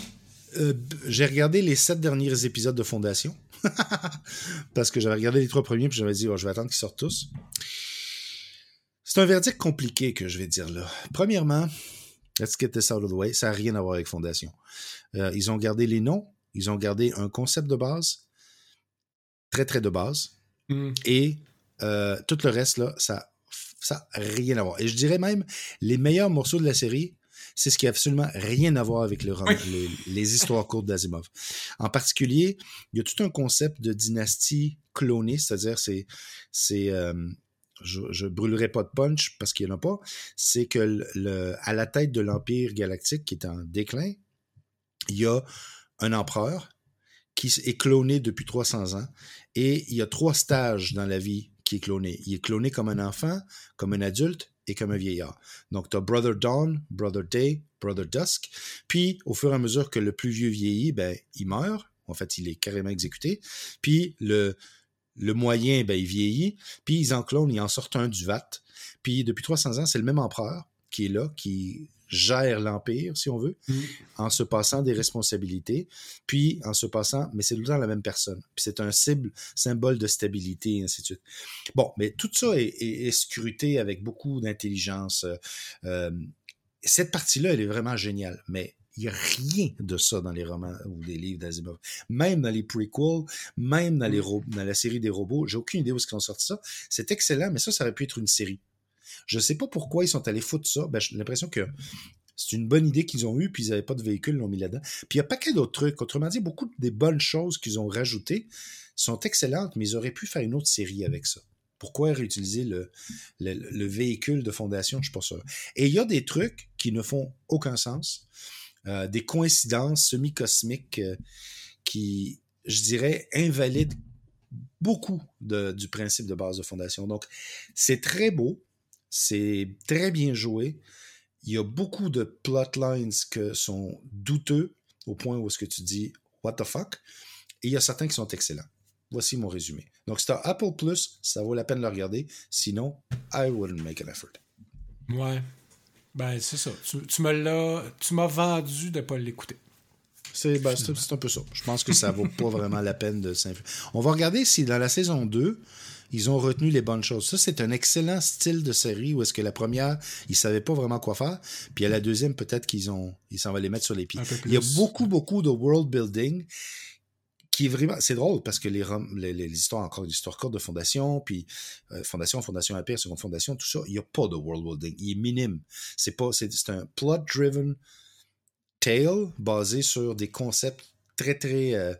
euh, j'ai regardé les sept derniers épisodes de Fondation. Parce que j'avais regardé les trois premiers, puis j'avais dit, oh, je vais attendre qu'ils sortent tous. C'est un verdict compliqué que je vais dire là. Premièrement, let's get this out of the way, ça n'a rien à voir avec Fondation. Euh, ils ont gardé les noms, ils ont gardé un concept de base, très très de base, Hmm. et euh, tout le reste, là, ça ça n'a rien à voir. Et je dirais même, les meilleurs morceaux de la série, c'est ce qui a absolument rien à voir avec le roman- les, les histoires courtes d'Asimov. En particulier, il y a tout un concept de dynastie clonée, c'est-à-dire, c'est, c'est euh, je, je brûlerai pas de punch parce qu'il n'y en a pas, c'est que le, le- à la tête de l'Empire galactique qui est en déclin, il y a un empereur qui est cloné depuis 300 ans et il y a trois stages dans la vie est cloné. Il est cloné comme un enfant, comme un adulte et comme un vieillard. Donc, tu as Brother Dawn, Brother Day, Brother Dusk. Puis, au fur et à mesure que le plus vieux vieillit, ben, il meurt. En fait, il est carrément exécuté. Puis, le, le moyen, ben, il vieillit. Puis, ils en clonent, ils en sortent un du vat. Puis, depuis 300 ans, c'est le même empereur qui est là, qui gère l'Empire, si on veut, Mm. en se passant des responsabilités, puis en se passant, mais c'est tout le temps la même personne. Puis c'est un cible, symbole de stabilité, et ainsi de suite. Bon, mais tout ça est, est- est scruté avec beaucoup d'intelligence. Euh, euh, cette partie-là, elle est vraiment géniale, mais il n'y a rien de ça dans les romans ou les livres d'Asimov. Même dans les prequels, même dans, les ro- dans la série des robots, j'ai aucune idée où ils ont sorti ça. C'est excellent, mais ça, ça aurait pu être une série. Je sais pas pourquoi ils sont allés foutre ça. Ben, j'ai l'impression que c'est une bonne idée qu'ils ont eue, puis ils n'avaient pas de véhicule, ils l'ont mis là-dedans. Puis il y a pas que d'autres trucs. Autrement dit, beaucoup des bonnes choses qu'ils ont rajoutées sont excellentes, mais ils auraient pu faire une autre série avec ça. Pourquoi réutiliser le, le, le véhicule de fondation? Je suis pas sûr. Et il y a des trucs qui ne font aucun sens, euh, des coïncidences semi-cosmiques euh, qui, je dirais, invalident beaucoup du principe de base de fondation. Donc, c'est très beau, c'est très bien joué. Il y a beaucoup de plotlines que sont douteux au point où est-ce que tu dis what the fuck, et il y a certains qui sont excellents. Voici mon résumé. Donc, c'est un Apple Plus, ça vaut la peine de le regarder. Sinon, I wouldn't make an effort. Ouais. Ben, c'est ça. Tu, tu me l'as. Tu m'as vendu de pas l'écouter. C'est ben, c'est- un peu ça. Je pense que ça vaut pas vraiment la peine de s'influer. On va regarder si dans la saison 2, ils ont retenu les bonnes choses. Ça, c'est un excellent style de série où est-ce que la première, ils savaient pas vraiment quoi faire. Puis à la deuxième, peut-être qu'ils ont, ils s'en vont les mettre sur les pieds. Il y a beaucoup, beaucoup de world building qui est vraiment, c'est drôle parce que les, les, les histoires, encore des histoires courtes de fondation, puis euh, fondation, fondation Empire, seconde fondation, tout ça, il n'y a pas de world building. Il est minime. C'est pas, c'est, un plot-driven tale basé sur des concepts très, très euh,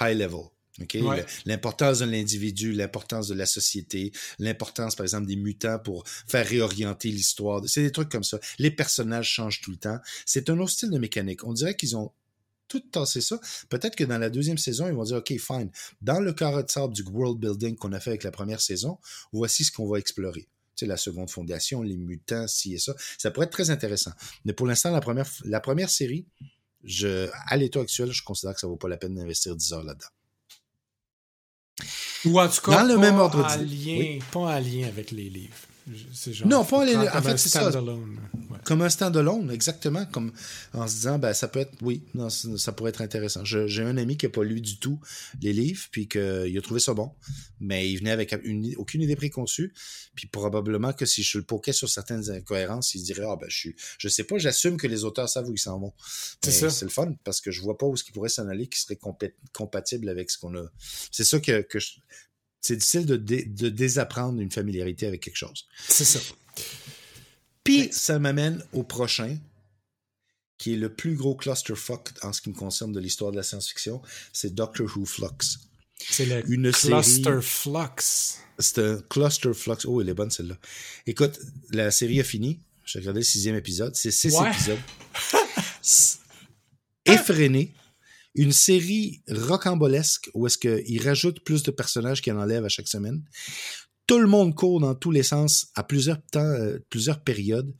high level. OK? Ouais. Le- L'importance de l'individu, l'importance de la société, l'importance, par exemple, des mutants pour faire réorienter l'histoire. C'est des trucs comme ça. Les personnages changent tout le temps. C'est un autre style de mécanique. On dirait qu'ils ont tout tassé ça. Peut-être que dans la deuxième saison, ils vont dire, OK, fine. Dans le carré de sable du world building qu'on a fait avec la première saison, voici ce qu'on va explorer. Tu sais, la seconde fondation, les mutants, ci et ça. Ça pourrait être très intéressant. Mais pour l'instant, la première, la première série, je, à l'état actuel, je considère que ça vaut pas la peine d'investir 10 heures là-dedans. Ou en tout cas, Dans le pas même ordre en lien, Oui. pas en lien avec les livres. Genre, Non, pas en fait, c'est ça. standalone. Ouais. Comme un stand-alone, exactement, comme en se disant, ben, ça peut être, oui, non, ça pourrait être intéressant. J'ai un ami qui n'a pas lu du tout les livres, puis qu'il a trouvé ça bon, mais il venait avec une- aucune idée préconçue, puis probablement que si je le poquais sur certaines incohérences, il se dirait, ah ben, je suis, je sais pas, j'assume que les auteurs savent où ils s'en vont. C'est ça. C'est le fun, parce que je vois pas où ce qui pourrait s'en aller qui serait compatible avec ce qu'on a. C'est ça que, que je- c'est difficile de, dé- de désapprendre une familiarité avec quelque chose. C'est ça. Puis ça m'amène au prochain, qui est le plus gros clusterfuck en ce qui me concerne de l'histoire de la science-fiction, c'est Doctor Who Flux. C'est le Une Cluster série- Flux. C'est un clusterflux. Oh, elle est bonne celle-là. Écoute, la série a fini. J'ai regardé le sixième épisode. C'est six Ouais. épisodes. Effréné. Une série rocambolesque où est-ce qu'il rajoute plus de personnages qu'il en enlève à chaque semaine. Tout le monde court dans tous les sens à plusieurs temps, euh, plusieurs périodes.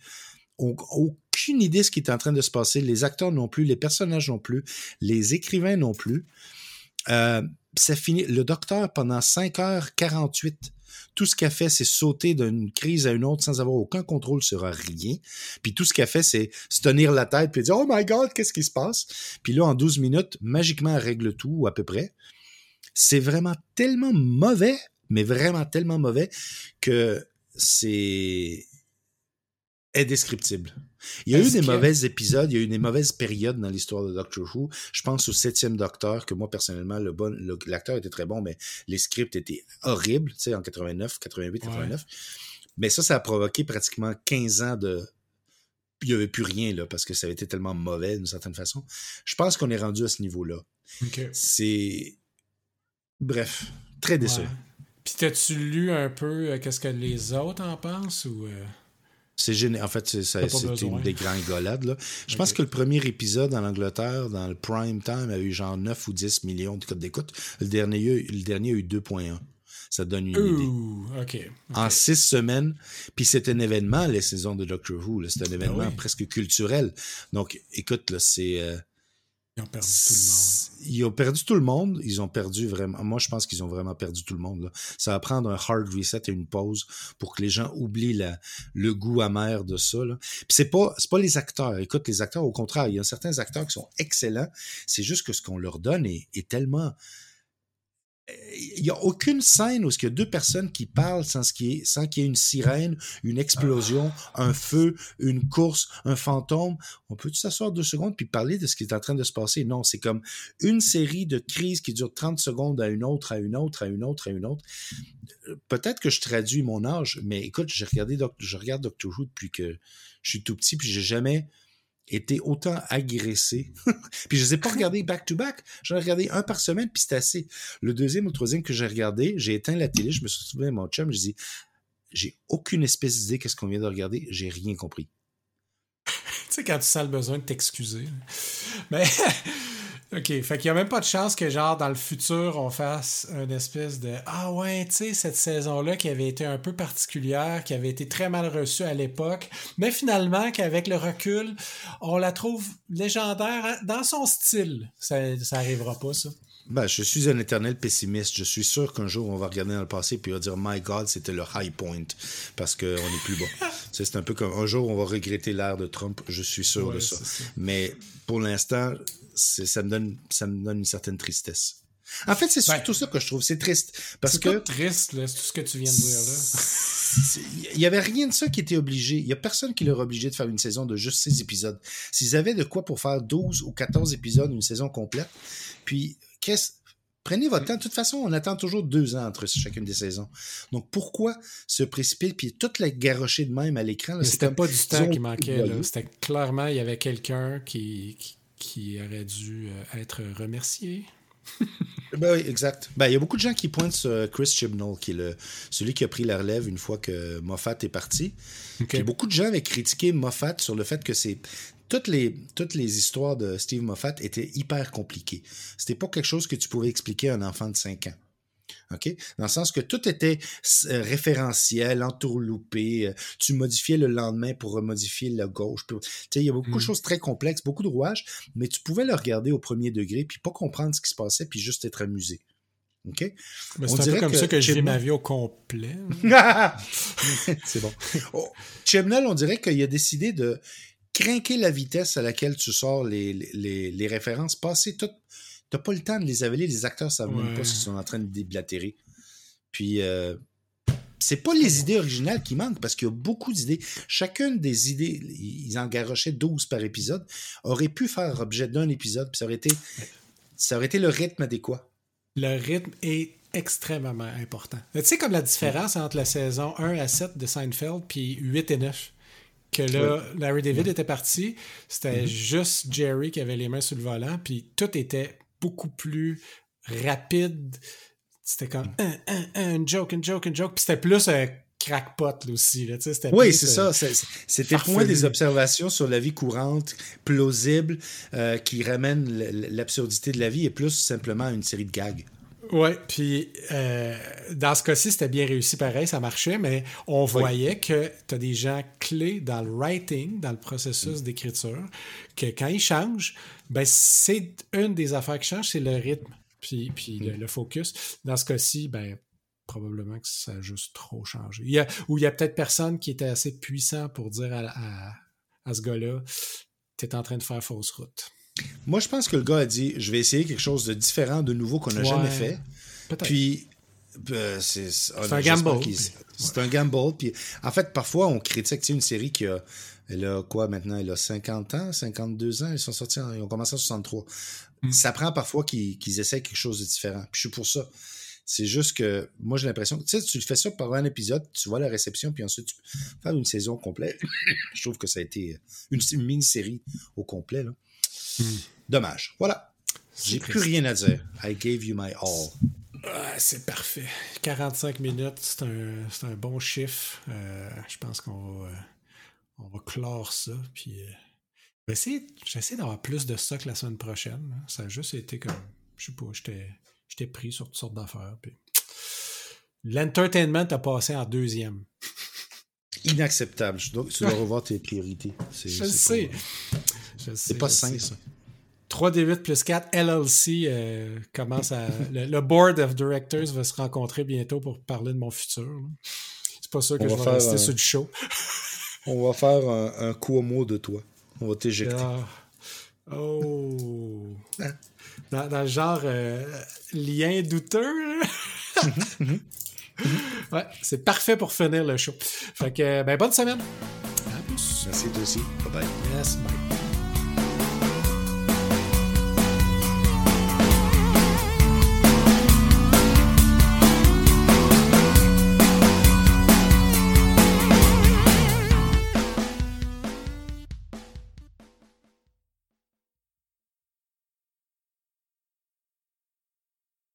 Aucune idée de ce qui est en train de se passer. Les acteurs non plus, les personnages non plus, les écrivains non plus. Euh, ça. Le docteur, pendant 5h48, tout ce qu'elle fait, c'est sauter d'une crise à une autre sans avoir aucun contrôle sur rien. Puis tout ce qu'elle fait, c'est se tenir la tête puis dire Oh my God, qu'est-ce qui se passe? Puis là, en 12 minutes, magiquement, elle règle tout, à peu près. C'est vraiment tellement mauvais, mais vraiment tellement mauvais que c'est indescriptive. Il y a eu des mauvais épisodes, il y a eu des mauvaises périodes dans l'histoire de Doctor Who. Je pense au septième Docteur, que moi, personnellement, le bon, l'acteur était très bon, mais les scripts étaient horribles, tu sais, en 89, 88, 89. Mais ça, ça a provoqué pratiquement 15 ans de... Il n'y avait plus rien, là, parce que ça avait été tellement mauvais, d'une certaine façon. Je pense qu'on est rendu à ce niveau-là. C'est... Bref, très déçu. Puis t'as-tu lu un peu euh, qu'est-ce que les autres en pensent ou... Euh? C'est génial. En fait, c'est une des gringolades. Là. Je pense que le premier épisode en Angleterre, dans le prime time, a eu genre 9 ou 10 millions de codes d'écoute. Le dernier, le dernier a eu 2,1. Ça donne une idée. En six semaines. Puis c'est un événement, les saisons de Doctor Who. C'est un ben événement presque culturel. Donc, écoute, là, c'est. Euh, ils ont perdu tout le monde. Ils ont perdu tout le monde. Ils ont perdu vraiment. Moi, je pense qu'ils ont vraiment perdu tout le monde. Ça va prendre un hard reset et une pause pour que les gens oublient le goût amer de ça. Là. Puis c'est pas, c'est pas les acteurs. Écoute, les acteurs, au contraire, il y a certains acteurs qui sont excellents. C'est juste que ce qu'on leur donne est tellement il n'y a aucune scène où il y a deux personnes qui parlent sans qu'il y, ait une sirène, une explosion, un feu, une course, un fantôme. On peut s'asseoir deux secondes puis parler de ce qui est en train de se passer? Non, c'est comme une série de crises qui durent 30 secondes à une autre, à une autre, à une autre, à une autre. Peut-être que je traduis mon âge, mais écoute, j'ai regardé, je regarde Doctor Who depuis que je suis tout petit puis j'ai jamais été autant agressé. puis je les ai pas regardés back-to-back. J'en ai regardé un par semaine, puis c'était assez. Le deuxième ou troisième que j'ai regardé, j'ai éteint la télé, je me suis souvenu à mon chum, je dis j'ai aucune espèce d'idée qu'est-ce qu'on vient de regarder, j'ai rien compris. tu sais, quand tu sens le besoin de t'excuser. Mais OK, fait n'y a même pas de chance que, genre, dans le futur, on fasse une espèce de Ah ouais, tu sais, cette saison-là qui avait été un peu particulière, qui avait été très mal reçue à l'époque, mais finalement, qu'avec le recul, on la trouve légendaire hein, dans son style. Ça, ça arrivera pas, ça. Ben, je suis un éternel pessimiste. Je suis sûr qu'un jour, on va regarder dans le passé et on va dire My God, c'était le high point parce qu'on est plus bas. c'est un peu comme un jour, on va regretter l'ère de Trump. Je suis sûr de ça. Mais pour l'instant, ça me donne ça me donne une certaine tristesse. En fait, c'est surtout ça que je trouve. C'est triste. Parce que. triste, c'est tout ce que tu viens de dire là. Il y avait rien de ça qui était obligé. Il y a personne qui leur obligé de faire une saison de juste 6 épisodes. S'ils avaient de quoi pour faire 12 ou 14 épisodes, une saison complète, puis qu'est-ce Prenez votre temps. De toute façon, on attend toujours deux ans entre chacune des saisons. Donc, pourquoi se précipiter puis toute la garrocher de même à l'écran? C'était pas du temps qui manquait. C'était clairement, il y avait quelqu'un qui, qui, aurait dû euh, être remercié. ben oui, exact. Ben, il y a beaucoup de gens qui pointent sur Chris Chibnall, qui est le, celui qui a pris la relève une fois que Moffat est parti. Okay. beaucoup de gens avaient critiqué Moffat sur le fait que c'est toutes les, toutes les histoires de Steve Moffat étaient hyper compliquées. C'était pas quelque chose que tu pouvais expliquer à un enfant de 5 ans. OK? Dans le sens que tout était euh, référentiel, entourloupé. Euh, tu modifiais le lendemain pour remodifier la gauche. Il y a beaucoup de hmm. choses très complexes, beaucoup de rouages, mais tu pouvais le regarder au premier degré puis pas comprendre ce qui se passait puis juste être amusé. OK? c'est un peu comme ça que j'ai ma vie au complet. c'est bon. Oh, on dirait qu'il a décidé de craquer la vitesse à laquelle tu sors les, les, les références, passer tout. T'as pas le temps de les avaler, les acteurs savent même pas s'ils sont en train de déblatérer. Puis, euh, c'est pas les idées originales qui manquent parce qu'il y a beaucoup d'idées. Chacune des idées, ils en garochaient 12 par épisode, aurait pu faire objet d'un épisode, puis ça aurait été, ça aurait été le rythme adéquat. Le rythme est extrêmement important. Tu sais, comme la différence entre la saison 1 à 7 de Seinfeld puis 8 et 9 que là, Larry David était parti. C'était mm-hmm. juste Jerry qui avait les mains sur le volant, puis tout était beaucoup plus rapide. C'était comme un, un, un, joke, un joke, un joke. Puis c'était plus un crackpot aussi. Là, oui, c'est ça. Euh, c'était moins des observations sur la vie courante, plausible, euh, qui ramènent l'absurdité de la vie et plus simplement une série de gags. Oui, puis euh, dans ce cas-ci, c'était bien réussi pareil, ça marchait, mais on voyait que tu as des gens clés dans le writing, dans le processus d'écriture, que quand ils changent, ben c'est une des affaires qui change, c'est le rythme. puis, puis le, focus. Dans ce cas-ci, ben, probablement que ça a juste trop changé. Il y a, ou il y a peut-être personne qui était assez puissant pour dire à, à, ce gars-là, tu es en train de faire fausse route. Moi, je pense que le gars a dit, je vais essayer quelque chose de différent, de nouveau qu'on n'a jamais fait. Puis, euh, c'est un gamble. C'est un gamble. Puis, en fait, parfois, on critique une série qui a, elle a quoi maintenant? Elle a 50 ans, 52 ans. Ils sont sortis, ils ont commencé en 63. Mm. Ça prend parfois qu'ils essaient quelque chose de différent. Puis, je suis pour ça. C'est juste que moi, j'ai l'impression que tu sais, tu fais ça par un épisode, tu vois la réception, puis ensuite tu peux faire une saison complète. je trouve que ça a été une, mini-série au complet. Là. Hmm. Dommage. Voilà. J'ai plus rien à dire. I gave you my all. c'est parfait. 45 minutes, c'est un, un, bon chiffre. Euh, je pense qu'on va, euh, on va clore ça. Puis, euh, j'essaie d'avoir plus de ça que la semaine prochaine. Ça a juste été comme. Je sais pas, j'étais pris sur toutes sortes d'affaires. Puis... L'entertainment a passé en deuxième. Inacceptable. tu dois revoir tes priorités. Je le sais. C'est pas sain, ça. 3D8 plus 4, LLC euh, commence à. Le, board of directors va se rencontrer bientôt pour parler de mon futur. C'est pas sûr que je vais rester sur le show. on va faire un, un Cuomo de toi. On va t'éjecter. Ah. Oh! Hein? dans, le genre euh, lien douteux. ouais, c'est parfait pour finir le show. Fait que, ben, bonne semaine. À plus. Merci, toi aussi. Bye bye. Yes, bye.